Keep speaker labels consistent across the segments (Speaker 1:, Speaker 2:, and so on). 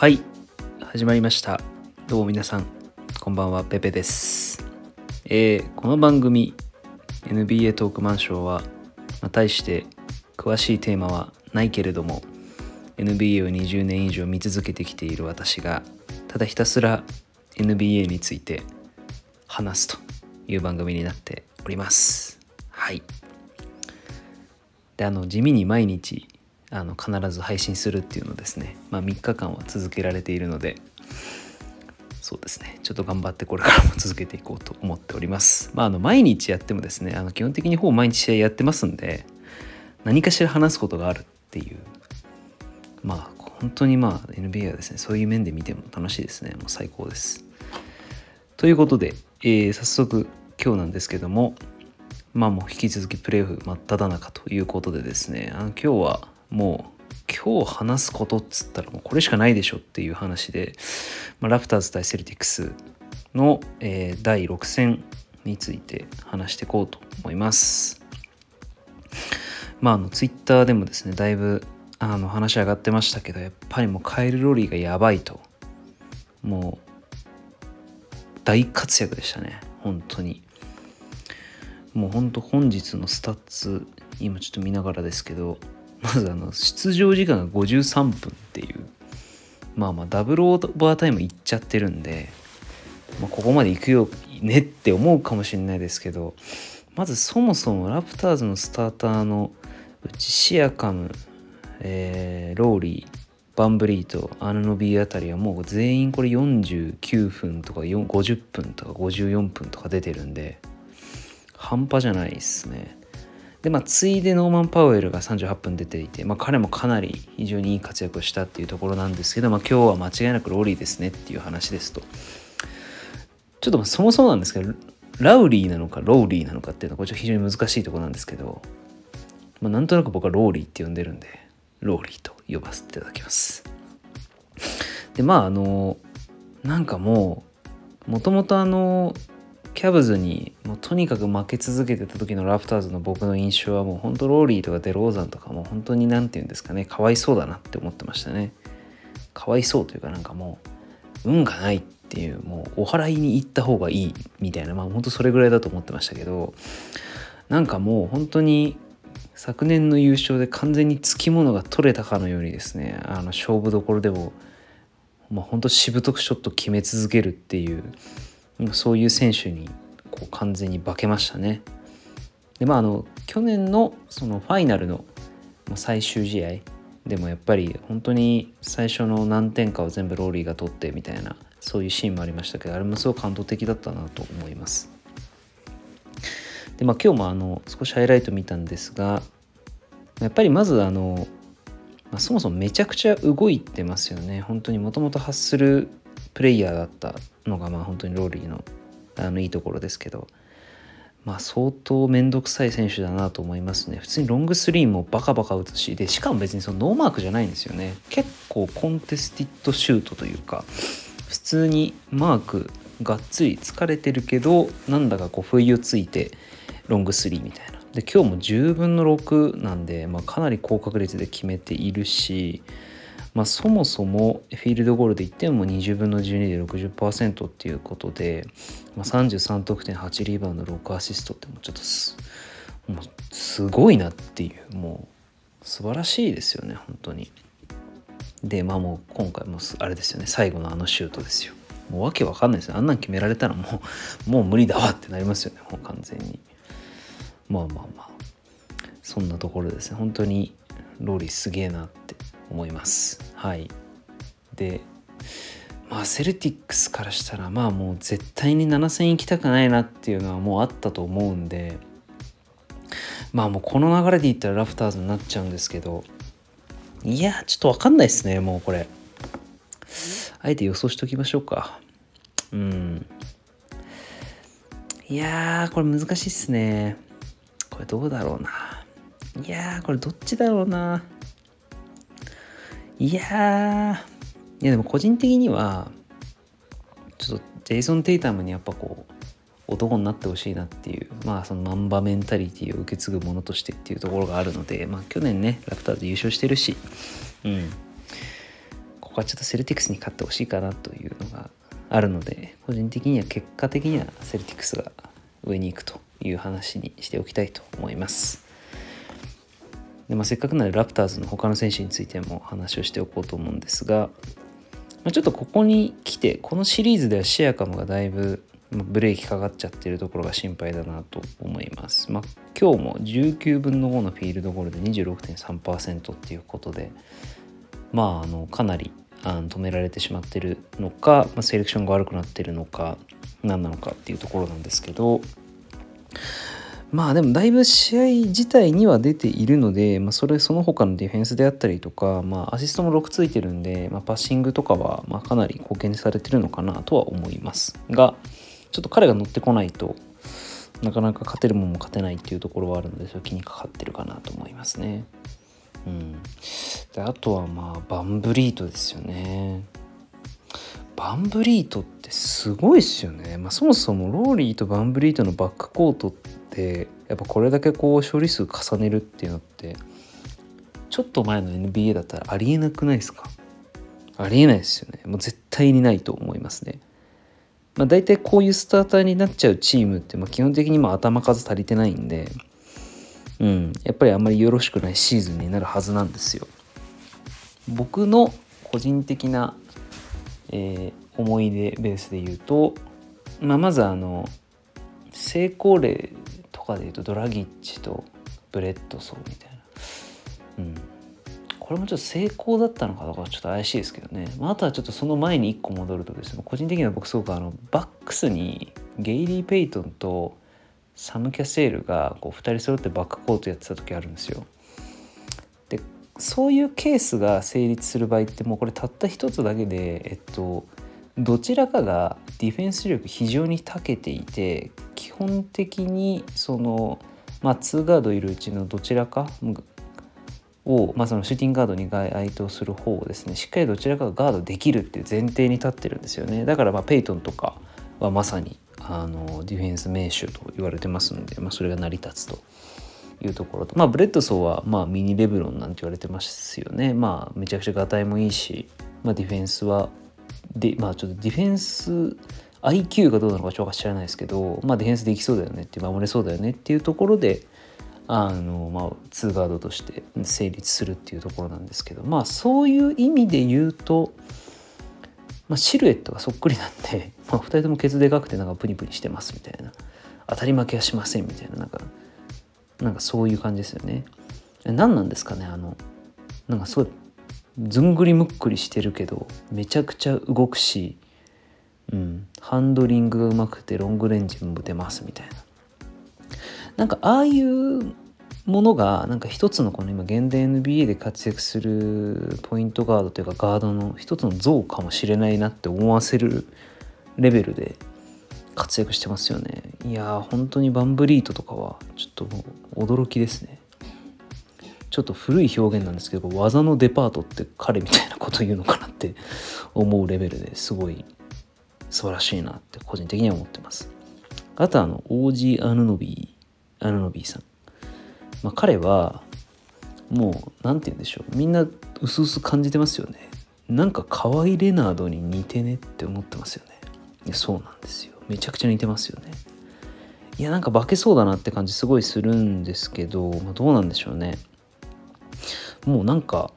Speaker 1: はい。始まりました。どうも皆さんこんばんは。ペペです。えーこの番組 NBA トークマンショーは、まあ、対して詳しいテーマはないけれども NBA を20年以上見続けてきている私がただひたすら NBA について話すという番組になっております。はい。であの地味に毎日あの必ず配信するっていうのですね、まあ、3日間は続けられているのでそうですね。ちょっと頑張ってこれからも続けていこうと思っております。まああの毎日やってもですねあの基本的にほぼ毎日試合やってますんで何かしら話すことがあるっていうまあ本当にまあ NBA はですねそういう面で見ても楽しいですね。もう最高です。ということで、えー早速今日なんですけどもまあもう引き続きプレーオフ真っ只中ということでですねあの今日はもう今日話すことっつったらもうこれしかないでしょっていう話で、まあ、ラプターズ対セルティックスの、えー第6戦について話していこうと思います。まああのツイッターでもですねだいぶあの話上がってましたけどやっぱりもうカエル・ロリーがやばいと。もう大活躍でしたね。本当に。もう本当本日のスタッツ今ちょっと見ながらですけどまずあの出場時間が53分っていうまあまあダブルオーバータイムいっちゃってるんで、まあ、ここまで行くよねって思うかもしれないですけどまずそもそもラプターズのスターターのうちシアカム、えーローリーバンブリートアヌノビーあたりはもう全員これ49分とか50分とか54分とか出てるんで半端じゃないですね。でまあついでノーマン・パウエルが38分出ていて、まあ、彼もかなり非常にいい活躍をしたっていうところなんですけど、まあ、今日は間違いなくローリーですねっていう話ですと。ちょっとそもそもなんですけどラウリーなのかローリーなのかっていうのはこれちょっと非常に難しいところなんですけど、まあ、なんとなく僕はローリーって呼んでるんでローリーと呼ばせていただきます。でまああのなんかもうもともとあのキャブズにもうとにかく負け続けてた時のラプターズの僕の印象はもう本当ローリーとかデローザンとかも本当に何て言うんですかねかわいそうだなって思ってましたね。かわいそうというかなんかもう運がないっていうもうお祓いに行った方がいいみたいなまあ本当それぐらいだと思ってましたけどなんかもう本当に昨年の優勝で完全につきものが取れたかのようにですねあの勝負どころでもまあ本当しぶとくショット決め続けるっていうそういう選手にこう完全に化けましたね。でまああの去年のそのファイナルの最終試合でもやっぱり本当に最初の何点かを全部ローリーが取ってみたいなそういうシーンもありましたけどあれもすごく感動的だったなと思います。でまあ今日もあの少しハイライト見たんですがやっぱりまずあの、まあ、そもそもめちゃくちゃ動いてますよね本当にもともとハッスルプレイヤーだったのがまあ本当にローリーのあのいいところですけど。まあ相当面倒くさい選手だなと思いますね。普通に long three もバカバカ打つしでしかも別にそのノーマークじゃないんですよね。結構 contested シュートというか普通にマークがっつり疲れてるけどなんだかこう不意をついてロングスリーみたいな。で今日も10分の6なんで、まあ、かなり高確率で決めているしまあ、そもそもフィールドゴールで言っても20分の12で60%っていうことで、まあ、33得点8リーバウンド6アシストってもうちょっとすもうすごいなっていうもう素晴らしいですよね本当に。でまあもう今回もあれですよね最後のあのシュートですよ。もうわけわかんないですよあんなん決められたらもうもう無理だわってなりますよねもう完全に。まあまあまあそんなところですね本当にローリーすげえなって思います。はい、でまあセルティックスからしたらまあもう絶対に7戦行きたくないなっていうのはもうあったと思うんでまあもうこの流れでいったらラプターズになっちゃうんですけどいやちょっと分かんないですねもうこれ。あえて予想しときましょうか。うん。いやーこれ難しいっすね。これどうだろうな。いやーこれどっちだろうな。いやーいやでも個人的にはちょっとジェイソン・テイタムにやっぱこう男になってほしいなっていうまあそのマンバメンタリティを受け継ぐものとしてっていうところがあるのでまあ去年ねラプターズ優勝してるしうんここはちょっとセルティクスに勝ってほしいかなというのがあるので個人的には結果的にはセルティクスが上に行くという話にしておきたいと思います。でまあ、せっかくなのでラプターズの他の選手についても話をしておこうと思うんですが、まあ、ちょっとここに来てこのシリーズではシェアカムがだいぶブレーキかかっちゃってるところが心配だなと思います。まあ、今日も19分の5のフィールドゴールで26.3%っていうことでまああのかなりあの止められてしまってるのか、まあ、セレクションが悪くなってるのか何なのかっていうところなんですけどまあでもだいぶ試合自体には出ているので、まあ、それその他のディフェンスであったりとか、まあ、アシストも6ついてるんで、まあ、パッシングとかはまかなり貢献されてるのかなとは思いますがちょっと彼が乗ってこないとなかなか勝てるもんも勝てないっていうところはあるのでそれ気にかかってるかなと思いますね。うん、であとはまあバンブリートですよね。バンブリートってすごいっすよね。まあ、そもそもローリーとバンブリートのバックコートってやっぱこれだけこう処理数重ねるっていうのってちょっと前の NBA だったらありえなくないですか？ありえないですよね。もう絶対にないと思いますね。まあ、大体こういうスターターになっちゃうチームって、まあ、基本的にま頭数足りてないんで、うん、やっぱりあんまりよろしくないシーズンになるはずなんですよ。僕の個人的な、えー、思い出ベースで言うと、まあ、まずあの成功例とかで言うとドラギッチとブレッドソーみたいな、うん、これもちょっと成功だったのかどうかちょっと怪しいですけどね、まあ、あとはちょっとその前に1個戻るとですね個人的には僕すごくあのバックスにゲイリー・ペイトンとサム・キャセールがこう2人揃ってバックコートやってた時あるんですよ。そういうケースが成立する場合ってもうこれたった一つだけでえっとどちらかがディフェンス力非常に長けていて基本的にそのまあ2ガードいるうちのどちらかを、まあ、そのシューティングガードに該当する方をですねしっかりどちらかがガードできるっていう前提に立ってるんですよね。だからまあペイトンとかはまさにあのディフェンス名手と言われてますので、まあ、それが成り立つと。いうところと。まあブレッドソーはまあミニレブロンなんて言われてますよね。まあめちゃくちゃがたいもいいし、まあ、ディフェンスはでまあちょっとディフェンス IQ がどうなのかちょっと知らないですけどまあディフェンスできそうだよねって守れそうだよねっていうところであの、まあ、2ガードとして成立するっていうところなんですけどまあそういう意味で言うと、まあ、シルエットがそっくりなんで、まあ、2人ともケツでかくてなんかプニプニしてますみたいな。当たり負けはしませんみたいななんかなんかそういう感じですよね。何なんですかねあのなんかすごいずんぐりむっくりしてるけどめちゃくちゃ動くし、うん、ハンドリングがうまくてロングレンジも打てますみたいななんかああいうものがなんか一つのこの今現代 NBA で活躍するポイントガードというかガードの一つの像かもしれないなって思わせるレベルで活躍してますよね。いやー本当にバンブリートとかはちょっともう驚きですね。ちょっと古い表現なんですけど技のデパートって彼みたいなこと言うのかなって思うレベルですごい素晴らしいなって個人的には思ってます。あとあの OG アヌノビーアナノビーさん、まあ、彼はもう何て言うんでしょう。みんな薄々感じてますよね。なんか河合レナードに似てねって思ってますよね。そうなんですよ。めちゃくちゃ似てますよね。いやなんか化けそうだなって感じすごいするんですけど、まあ、どうなんでしょうね。もうなんか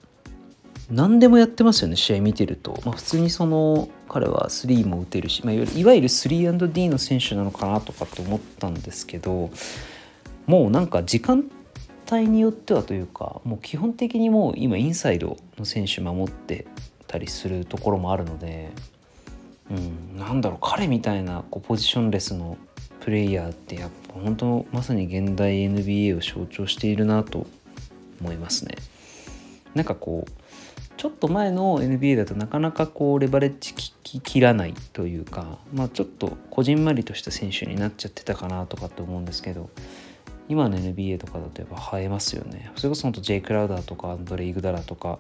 Speaker 1: 何でもやってますよね試合見てると、まあ、普通にその彼は3も打てるし、まあ、いわゆる 3&D の選手なのかなとかって思ったんですけどもうなんか時間帯によってはというかもう基本的にもう今インサイドの選手守ってたりするところもあるので、うん、なんだろう彼みたいなこうポジションレスのプレイヤーってやっぱ本当まさに現代 NBA を象徴しているなと思いますね。なんかこうちょっと前の NBA だとなかなかこうレバレッジききらないというか、まあ、ちょっとこじんまりとした選手になっちゃってたかなとかって思うんですけど今の NBA とかだとやっぱ映えますよねそれこそほんと J クラウダーとかアンドレイ・グダラとか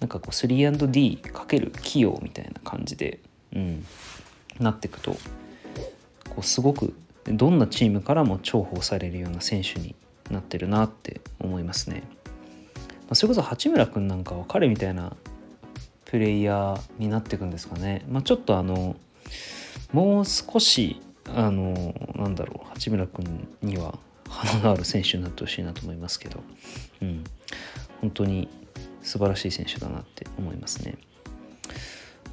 Speaker 1: なんかこう 3&D かける器用みたいな感じで、うん、なっていくとこうすごくどんなチームからも重宝されるような選手になってるなって思いますね。まそれこそ八村君なんかは彼みたいなプレイヤーになっていくんですかね。まあ、ちょっとあのもう少しあのなんだろう八村君には花のある選手になってほしいなと思いますけど、うん、本当に素晴らしい選手だなって思いますね。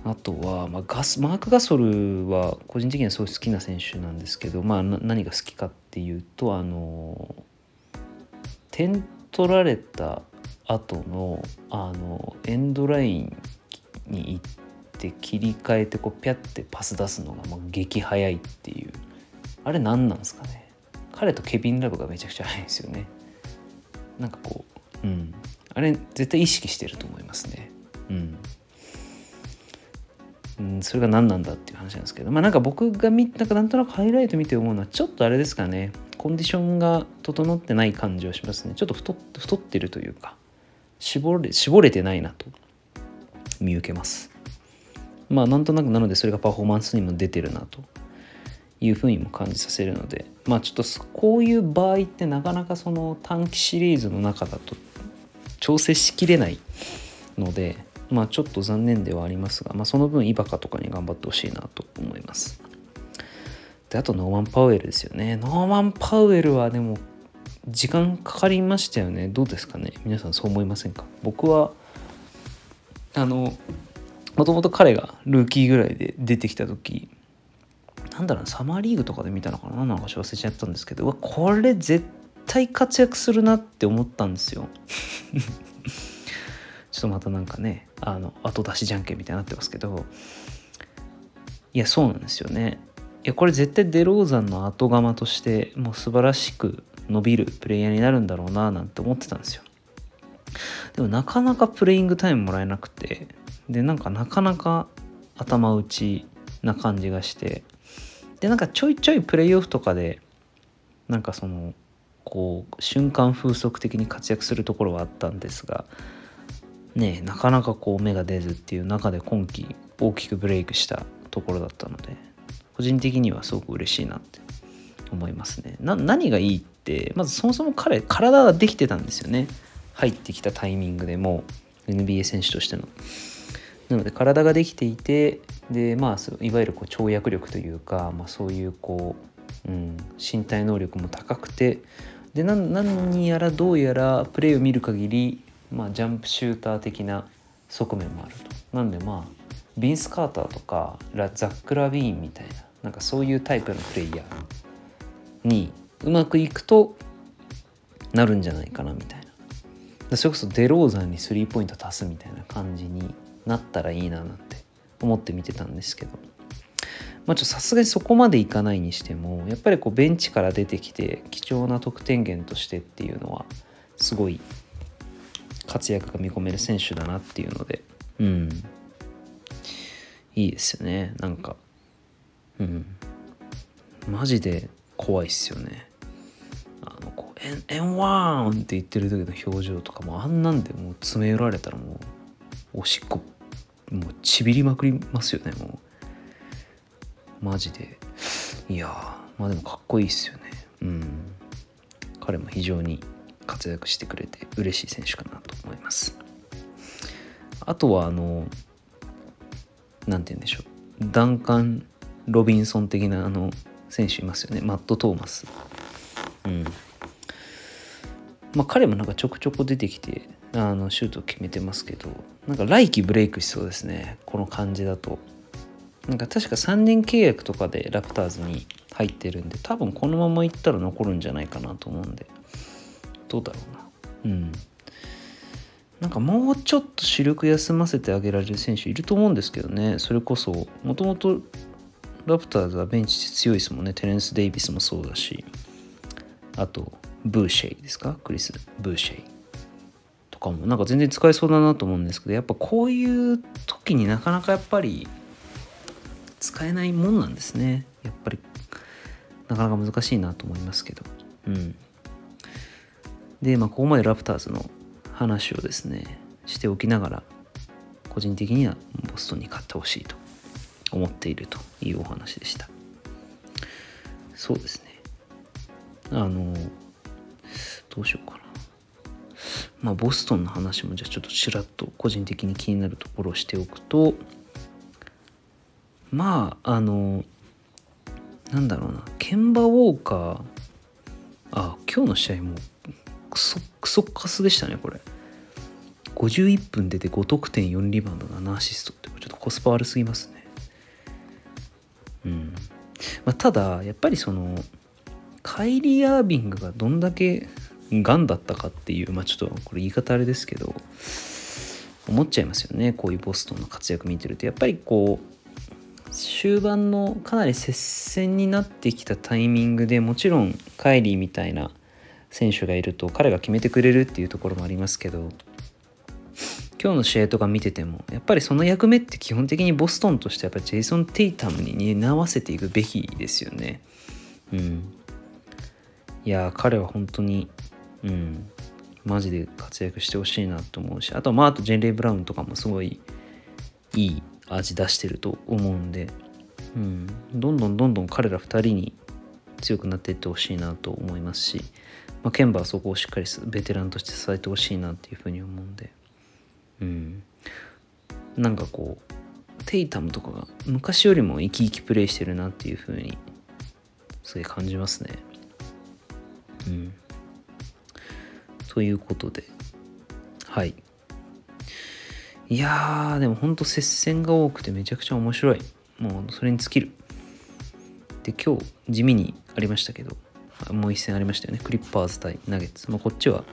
Speaker 1: あとは、まあ、ガスマーク・ガソルは個人的にはすごい好きな選手なんですけど、まあ、何が好きかっていうとあの点取られた後のあのエンドラインに行って切り替えてこうピャってパス出すのがまあ激速いっていう。あれ何なんですかね？彼とケビン・ラブがめちゃくちゃ速いんですよね。なんかこううん。あれ絶対意識してると思いますね。うん。うん、それが何なんだっていう話なんですけどまあなんか僕が見なんかなんとなくハイライト見て思うのはちょっとあれですかね。コンディションが整ってない感じはしますね。ちょっと太太ってるというか絞れ絞れてないなと。見受けます。まあなんとなくなのでそれがパフォーマンスにも出てるなと。いうふうにも感じさせるので。まあちょっとこういう場合ってなかなかその短期シリーズの中だと調整しきれないのでまあちょっと残念ではありますが、まあ、その分イバカとかに頑張ってほしいなと思います。であとノーマン・パウエルですよね。ノーマン・パウエルはでも時間かかりましたよね。どうですかね？皆さんそう思いませんか？僕はあのもともと彼がルーキーぐらいで出てきた時なんだろうサマーリーグとかで見たのかな？何なのか忘れちゃったんですけどわこれ絶対活躍するなって思ったんですよ。ちょっとまたなんかねあの後出しじゃんけんみたいになってますけど。いやそうなんですよね。いやこれ絶対デローザンの後釜としてもう素晴らしく伸びるプレイヤーになるんだろうななんて思ってたんですよ。でもなかなかプレイングタイムもらえなくて。でなんかなかなか頭打ちな感じがして。でなんかちょいちょいプレイオフとかでなんかそのこう瞬間風速的に活躍するところはあったんですが。ねなかなかこう芽が出ずっていう中で今季大きくブレイクしたところだったので個人的にはすごく嬉しいなって思いますね。何がいいってまずそもそも彼体ができてたんですよね。入ってきたタイミングでも NBA 選手としての。なので体ができていてでまあいわゆるこう跳躍力というか、まあ、そういうこう、うん、身体能力も高くてで何やらどうやらプレーを見る限り、まあ、ジャンプシューター的な側面もあると。なんでまあビンス・カーターとかザック・ラビーンみたいななんかそういうタイプのプレイヤーにうまくいくとなるんじゃないかなみたいなそれこそデローザンにスリーポイント足すみたいな感じになったらいいななんて思って見てたんですけどまあちょっとさすがにそこまでいかないにしてもやっぱりこうベンチから出てきて貴重な得点源としてっていうのはすごい活躍が見込める選手だなっていうので。うん。いいですよね。なんか。うん。マジで怖いっすよね。あのこう「エンワーン!」って言ってる時の表情とかもあんなんでもう詰め寄られたらもうおしっこもうちびりまくりますよねもう。マジで。いやまあでもかっこいいっすよね。うん。彼も非常に活躍してくれて嬉しい選手かなと思います。あとはあの何て言うんでしょう。ダンカン・ロビンソン的なあの選手いますよね。マット・トーマス。うん。まあ彼もなんかちょくちょく出てきてあのシュート決めてますけどなんか来季ブレイクしそうですね。この感じだと。なんか確か3年契約とかでラプターズに入ってるんで多分このままいったら残るんじゃないかなと思うんで。どうだろうな。うん。なんかもうちょっと主力休ませてあげられる選手いると思うんですけどね。それこそもともとラプターズはベンチで強いですもんね。テレンス・デイビスもそうだし。あとブーシェイですか？クリス・ブーシェイ。とかもなんか全然使えそうだなと思うんですけどやっぱこういう時になかなかやっぱり使えないもんなんですね。やっぱりなかなか難しいなと思いますけど。うん。でまあここまでラプターズの話をですねしておきながら個人的にはボストンに勝ってほしいと思っているというお話でした。そうですね。あのどうしようかな。まあ、ボストンの話もじゃあちょっとちらっと個人的に気になるところをしておくとまああのなんだろうな。ケンバ・ウォーカーあ今日の試合もクソクソカスでしたねこれ。51分出て5得点4リバウンド7アシストってちょっとコスパ悪すぎますね。うん。まあ、ただやっぱりそのカイリー・アービングがどんだけがんだったかっていうまあちょっとこれ言い方あれですけど思っちゃいますよねこういうボストンの活躍見てると。やっぱりこう終盤のかなり接戦になってきたタイミングでもちろんカイリーみたいな選手がいると彼が決めてくれるっていうところもありますけど今日の試合とか見ててもやっぱりその役目って基本的にボストンとしてやっぱりジェイソン・テイタムに担わせていくべきですよね。うん。いや彼は本当にうん、マジで活躍してほしいなと思うしあとまああとジェンレイ・ブラウンとかもすごいいい味出してると思うんで、うん、どんどんどんどん彼ら2人に強くなっていってほしいなと思いますし、まあ、ケンバはそこをしっかりベテランとして支えてほしいなっていうふうに思うんで、うん、なんかこうテイタムとかが昔よりも生き生きプレイしてるなっていうふうにすごい感じますね。うんということで、はい。いやー、でもほんと接戦が多くてめちゃくちゃ面白い。もうそれに尽きる。で、今日地味にありましたけど、もう一戦ありましたよね。クリッパーズ対ナゲッツ。まあ、こっちは、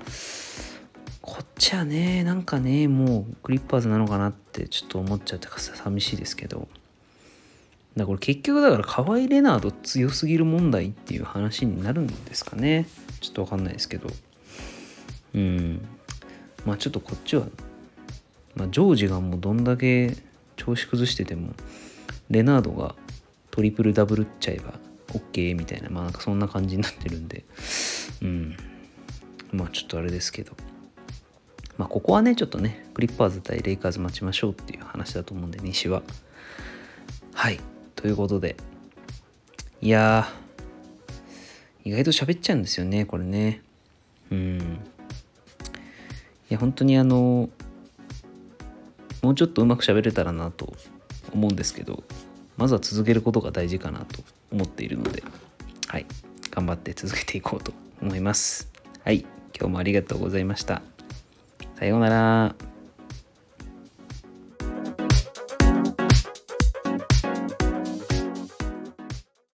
Speaker 1: こっちはね、なんかね、もうクリッパーズなのかなってちょっと思っちゃって寂しいですけど、だからこれ結局だから河合レナード強すぎる問題っていう話になるんですかね。ちょっとわかんないですけど。うんまあちょっとこっちは、まあ、ジョージがもうどんだけ調子崩しててもレナードがトリプルダブルっちゃえば OK みたいな。まあなんかそんな感じになってるんで。うん。まあちょっとあれですけど。まあここはねちょっとねクリッパーズ対レイカーズ待ちましょうっていう話だと思うんで西は。はい。ということで。いや意外と喋っちゃうんですよねこれね。うん。いや本当にあのもうちょっとうまく喋れたらなと思うんですけど。まずは続けることが大事かなと。思っているのではい頑張って続けていこうと思います。はい今日もありがとうございました。さようなら。